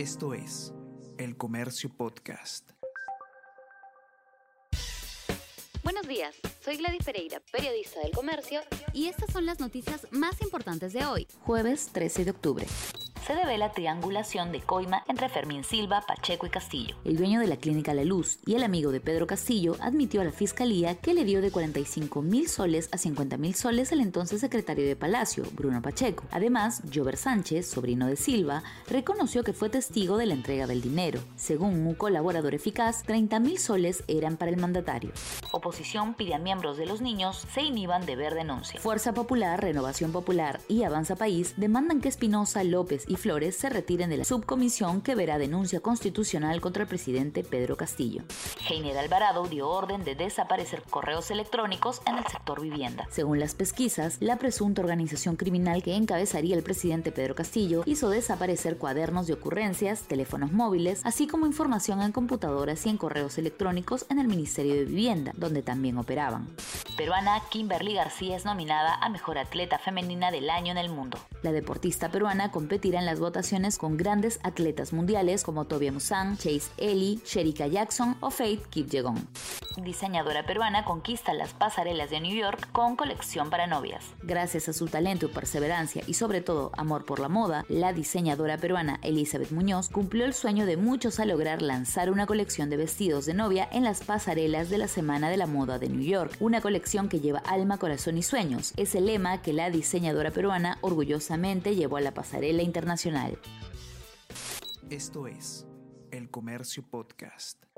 Esto es El Comercio Podcast. Buenos días, soy Gladys Pereira, periodista del Comercio, y estas son las noticias más importantes de hoy, jueves 13 de octubre se debe la triangulación de coima entre Fermín Silva, Pacheco y Castillo. El dueño de la clínica La Luz y el amigo de Pedro Castillo admitió a la fiscalía que le dio de 45 mil soles a 50 mil soles el entonces secretario de Palacio, Bruno Pacheco. Además, Jover Sánchez, sobrino de Silva, reconoció que fue testigo de la entrega del dinero. Según un colaborador eficaz, 30 mil soles eran para el mandatario. Oposición pide a miembros de los niños se inhiban de ver denuncia. Fuerza Popular, Renovación Popular y Avanza País demandan que Espinosa, López y Flores se retiren de la subcomisión que verá denuncia constitucional contra el presidente Pedro Castillo. Heiner Alvarado dio orden de desaparecer correos electrónicos en el sector vivienda. Según las pesquisas, la presunta organización criminal que encabezaría el presidente Pedro Castillo hizo desaparecer cuadernos de ocurrencias, teléfonos móviles, así como información en computadoras y en correos electrónicos en el Ministerio de Vivienda, donde también operaban peruana Kimberly García es nominada a Mejor Atleta Femenina del Año en el mundo. La deportista peruana competirá en las votaciones con grandes atletas mundiales como Tobia Musan, Chase Ellie, Sherika Jackson o Faith Kipyegon diseñadora peruana, conquista las pasarelas de New York con colección para novias. Gracias a su talento y perseverancia y sobre todo amor por la moda, la diseñadora peruana Elizabeth Muñoz cumplió el sueño de muchos a lograr lanzar una colección de vestidos de novia en las pasarelas de la Semana de la Moda de New York, una colección que lleva alma, corazón y sueños. Es el lema que la diseñadora peruana orgullosamente llevó a la pasarela internacional. Esto es El Comercio Podcast.